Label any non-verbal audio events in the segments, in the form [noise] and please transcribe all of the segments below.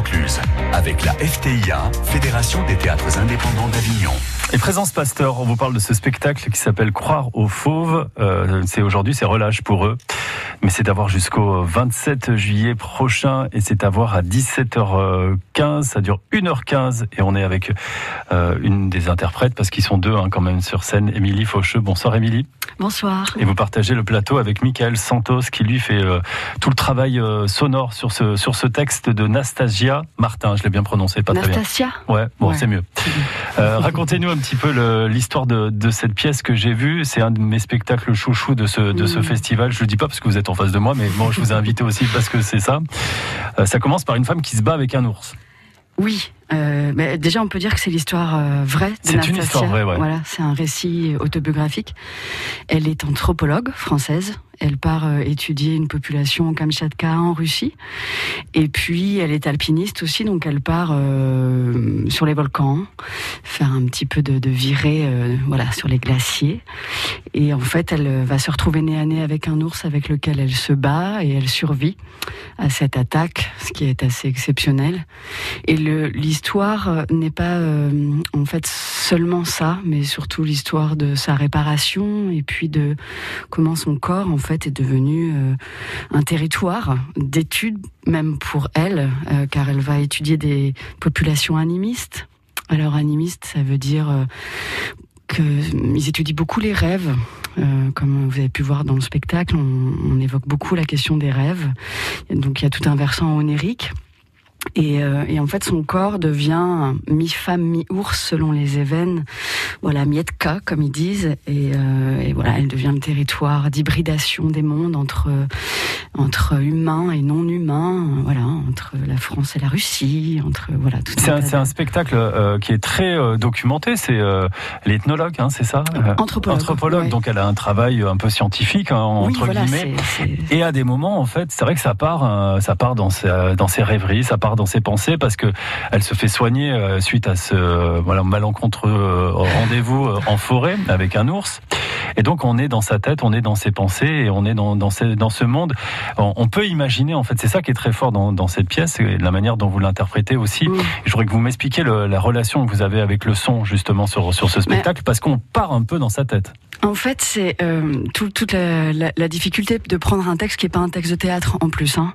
Vaucluse, avec la FTIA, Fédération des théâtres indépendants d'Avignon. Et Présence Pasteur, on vous parle de ce spectacle qui s'appelle Croire aux fauves. Euh, c'est aujourd'hui, c'est relâche pour eux. Mais c'est à voir jusqu'au 27 juillet prochain et c'est à voir à 17h15. Ça dure 1h15 et on est avec euh, une des interprètes parce qu'ils sont deux hein, quand même sur scène. Émilie Faucheux. Bonsoir Émilie. Bonsoir. Et vous partagez le plateau avec Michael Santos qui lui fait euh, tout le travail euh, sonore sur ce, sur ce texte de Nastasia Martin. Je l'ai bien prononcé, pas Nastasia très bien. Ouais, bon, Ouais. c'est mieux. Euh, Racontez-nous un petit peu l'histoire de, de cette pièce que j'ai vue. C'est un de mes spectacles chouchous de ce, de ce Mm. festival. Je le dis pas parce que vous êtes en face de moi, mais bon, je vous ai invité aussi parce que c'est ça. Euh, ça commence par une femme qui se bat avec un ours. Oui. euh, bah, déjà, on peut dire que c'est l'histoire euh, vraie C'est une histoire vraie, ouais. Voilà, c'est un récit autobiographique. Elle est anthropologue française. Elle part euh, étudier une population au Kamchatka en Russie. Et puis, elle est alpiniste aussi, donc elle part euh, sur les volcans, faire un petit peu de, de virée euh, voilà, sur les glaciers. Et en fait, elle va se retrouver nez à nez avec un ours avec lequel elle se bat et elle survit à cette attaque, ce qui est assez exceptionnel. Et l'histoire n'est pas en fait seulement ça, mais surtout l'histoire de sa réparation et puis de comment son corps en fait est devenu euh, un territoire d'études, même pour elle, euh, car elle va étudier des populations animistes. Alors animiste, ça veut dire euh, qu'ils étudient beaucoup les rêves. Comme vous avez pu voir dans le spectacle, on, on évoque beaucoup la question des rêves. Donc il y a tout un versant onérique. Et, euh, et en fait, son corps devient mi-femme, mi-ours selon les événements. Voilà, mietka, comme ils disent. Et, euh, et voilà, elle devient le territoire d'hybridation des mondes entre, entre humains et non humains. Voilà, entre la France et la Russie, entre voilà tout C'est un un, spectacle euh, qui est très euh, documenté. C'est l'ethnologue, hein, c'est ça Anthropologue, ouais. Donc elle a un travail un peu scientifique, hein, oui, entre voilà, guillemets. Et à des moments, en fait, c'est vrai que ça part, ça part dans ses, dans ses rêveries, ça part dans ses pensées, parce que elle se fait soigner suite à ce voilà malencontreux rendez-vous euh, en forêt avec un ours. Et donc on est dans sa tête, on est dans ses pensées, et on est dans, dans, ce, dans ce monde. On, on peut imaginer, en fait, c'est ça qui est très fort dans, dans cette pièce, et la manière dont vous l'interprétez aussi. Mm. Je voudrais que vous m'expliquiez la relation que vous avez avec le son, justement, sur, sur ce spectacle, parce qu'on part un peu dans sa tête. En fait, c'est euh, tout- toute la, la- la difficulté de prendre un texte qui est pas un texte de théâtre en plus. Hein.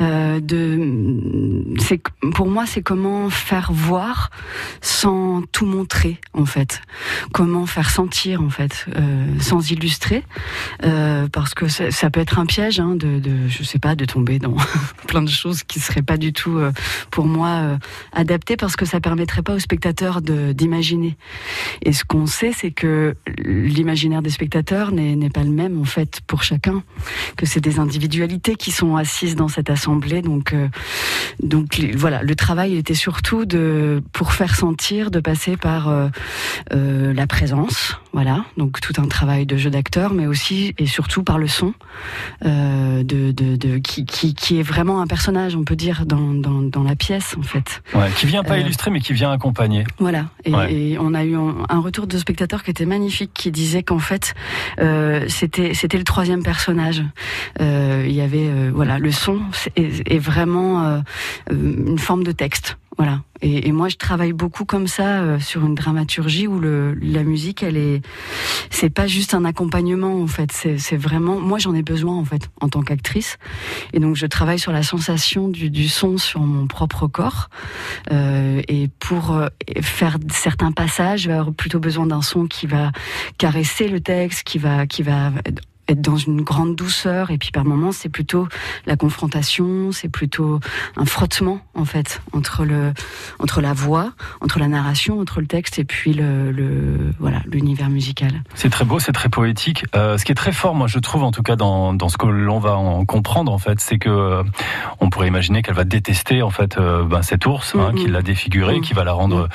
Euh, de, c'est pour moi, c'est comment faire voir sans tout montrer en fait. Comment faire sentir en fait, euh, sans illustrer, euh, parce que ça, ça peut être un piège hein, de, de, je sais pas, de tomber dans [laughs] plein de choses qui seraient pas du tout euh, pour moi euh, adaptées, parce que ça permettrait pas au spectateur d'imaginer. Et ce qu'on sait, c'est que l'imaginaire des spectateurs n'est pas le même en fait pour chacun, que c'est des individualités qui sont assises dans cette assemblée. Donc, euh, donc voilà, le travail était surtout de pour faire sentir, de passer par euh, euh, la présence, voilà, donc tout un travail de jeu d'acteur, mais aussi et surtout par le son, de, de, de qui, qui, qui est vraiment un personnage, on peut dire dans, dans, dans la pièce en fait. Ouais, qui vient pas illustrer, mais qui vient accompagner. Voilà. Et, Ouais. et on a eu un, retour de spectateur qui était magnifique, qui disait qu'en fait, euh, c'était c'était le troisième personnage. Euh, Il y avait euh, voilà le son est, est vraiment une forme de texte. Voilà. Et, et moi, je travaille beaucoup comme ça euh, sur une dramaturgie où le, la musique, elle est, c'est pas juste un accompagnement en fait. C'est vraiment, moi, j'en ai besoin en fait en tant qu'actrice. Et donc, je travaille sur la sensation du, du son sur mon propre corps. Euh, et pour euh, faire certains passages, je vais avoir plutôt besoin d'un son qui va caresser le texte, qui va, qui va être dans une grande douceur. Et puis par moments, c'est plutôt la confrontation, c'est plutôt un frottement en fait entre le, entre la voix, entre la narration, entre le texte et puis le, le voilà l'univers musical. C'est très beau, c'est très poétique. Euh, ce qui est très fort, moi, je trouve, en tout cas, dans, dans ce que l'on va en comprendre, en fait, c'est que euh, on pourrait imaginer qu'elle va détester, en fait, euh, ben, cet ours hein, qui l'a défiguré, Mhm. qui va la rendre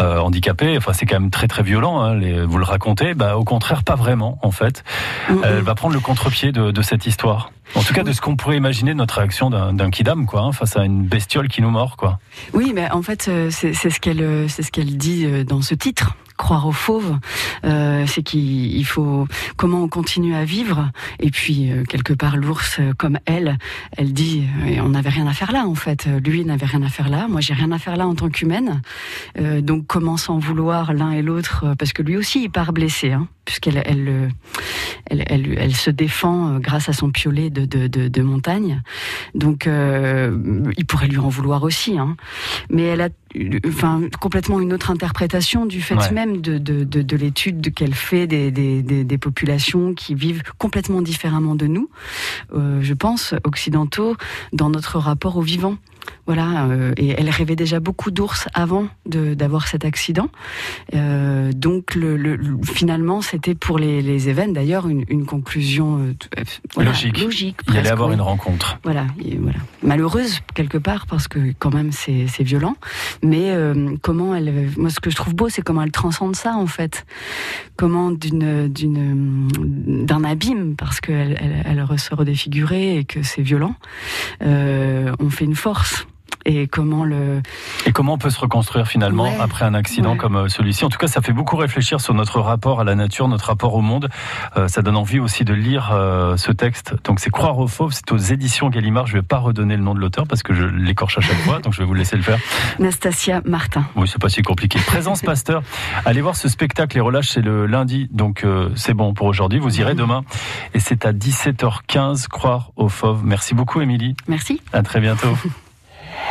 euh, handicapée. Enfin, c'est quand même très, très violent. Hein, les, vous le racontez. Bah, au contraire, pas vraiment, en fait. Elle va prendre le contre-pied de, cette histoire. En tout cas, de ce qu'on pourrait imaginer de notre réaction d'un kidam, quoi, hein, face à une bestiole qui nous mord, quoi. Oui, mais en fait, euh, c'est c'est ce qu'elle, euh, c'est ce qu'elle dit euh, dans ce titre. Croire aux fauves, euh, c'est qu'il faut comment on continue à vivre. Et puis euh, quelque part, l'ours, euh, comme elle, elle dit, on n'avait rien à faire là en fait. Lui n'avait rien à faire là. Moi, j'ai rien à faire là en tant qu'humaine. donc comment s'en vouloir l'un et l'autre Parce que lui aussi, il part blessé, hein, puisqu'elle elle, elle, elle, elle, se défend grâce à son piolet de, de, de, de montagne. Donc il pourrait lui en vouloir aussi. Hein. Mais elle a enfin complètement une autre interprétation du fait même de, de, de, de l'étude qu'elle fait des, des, des, des, populations qui vivent complètement différemment de nous, euh, je pense, occidentaux, dans notre rapport au vivant. Voilà, euh, et elle rêvait déjà beaucoup d'ours avant d'avoir cet accident. Euh, donc, le, le, finalement, c'était pour les, les événements d'ailleurs une, une, conclusion euh, voilà, logique. logique Il allait avoir une rencontre. Voilà, voilà, malheureuse quelque part parce que quand même c'est violent. Mais euh, comment elle, moi, ce que je trouve beau, c'est comment elle transcende ça en fait. Comment d'une d'une d'un abîme parce qu'elle elle, elle ressort défigurée et que c'est violent, on fait une force et comment le et comment on peut se reconstruire finalement après un accident comme euh, celui-ci? En tout cas, ça fait beaucoup réfléchir sur notre rapport à la nature, notre rapport au monde. Euh, ça donne envie aussi de lire euh, ce texte. Donc c'est Croire aux fauves, c'est aux éditions Gallimard. Je vais pas redonner le nom de l'auteur parce que je l'écorche à chaque fois, donc je vais vous laisser le faire. Nastasia Martin. Oui, c'est pas si compliqué. Présence Pasteur. Allez voir ce spectacle. Les relâches, c'est le lundi, donc c'est bon pour aujourd'hui. Vous irez demain et c'est à 17h15. Croire aux fauves. Merci beaucoup, Émilie. Merci. À très bientôt. [laughs]